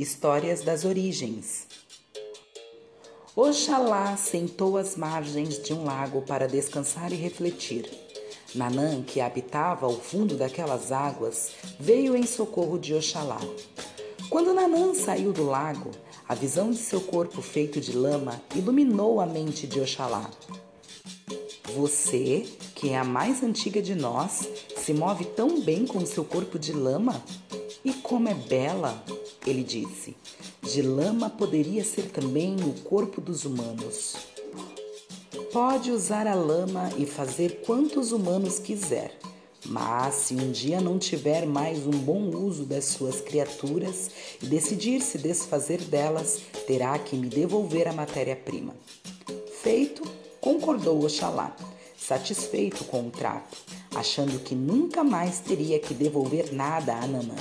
Histórias das Origens. Oxalá sentou às margens de um lago para descansar e refletir. Nanã, que habitava ao fundo daquelas águas, veio em socorro de Oxalá. Quando Nanã saiu do lago, a visão de seu corpo feito de lama iluminou a mente de Oxalá. Você, que é a mais antiga de nós, se move tão bem com seu corpo de lama? E como é bela! Ele disse. De lama poderia ser também o corpo dos humanos. Pode usar a lama e fazer quantos humanos quiser, mas se um dia não tiver mais um bom uso das suas criaturas e decidir se desfazer delas, terá que me devolver a matéria-prima. Feito, concordou Oxalá, satisfeito com o trato, achando que nunca mais teria que devolver nada a Nanã.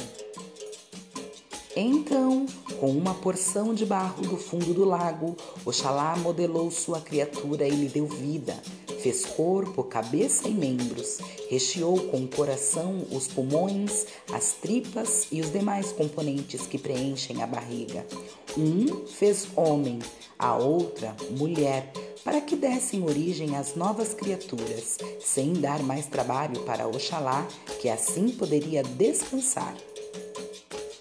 Então, com uma porção de barro do fundo do lago, Oxalá modelou sua criatura e lhe deu vida. Fez corpo, cabeça e membros, recheou com o coração os pulmões, as tripas e os demais componentes que preenchem a barriga. Um fez homem, a outra mulher, para que dessem origem às novas criaturas, sem dar mais trabalho para Oxalá, que assim poderia descansar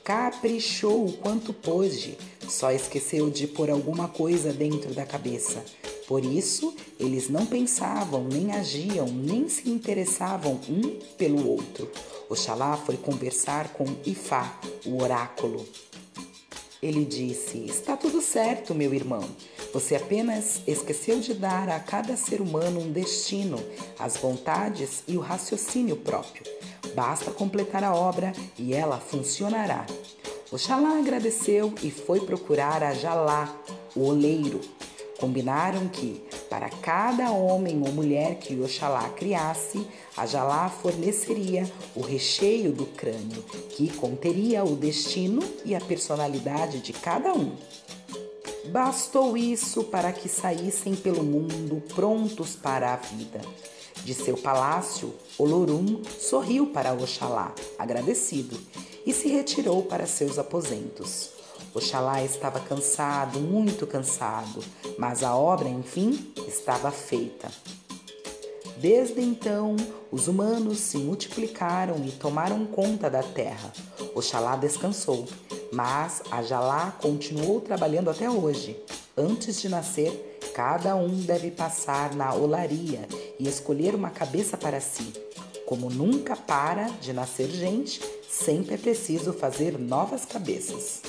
caprichou o quanto pôde, só esqueceu de pôr alguma coisa dentro da cabeça. Por isso, eles não pensavam, nem agiam, nem se interessavam um pelo outro. Oxalá foi conversar com Ifá, o oráculo. Ele disse: Está tudo certo, meu irmão. Você apenas esqueceu de dar a cada ser humano um destino, as vontades e o raciocínio próprio. Basta completar a obra e ela funcionará. Oxalá agradeceu e foi procurar a Jalá, o oleiro. Combinaram que, para cada homem ou mulher que Oxalá criasse, a Jalá forneceria o recheio do crânio, que conteria o destino e a personalidade de cada um. Bastou isso para que saíssem pelo mundo prontos para a vida. De seu palácio, Olorum sorriu para Oxalá, agradecido, e se retirou para seus aposentos. Oxalá estava cansado, muito cansado, mas a obra, enfim, estava feita. Desde então, os humanos se multiplicaram e tomaram conta da terra. Oxalá descansou, mas Ajalá continuou trabalhando até hoje. Antes de nascer, cada um deve passar na olaria e escolher uma cabeça para si. Como nunca para de nascer gente, sempre é preciso fazer novas cabeças.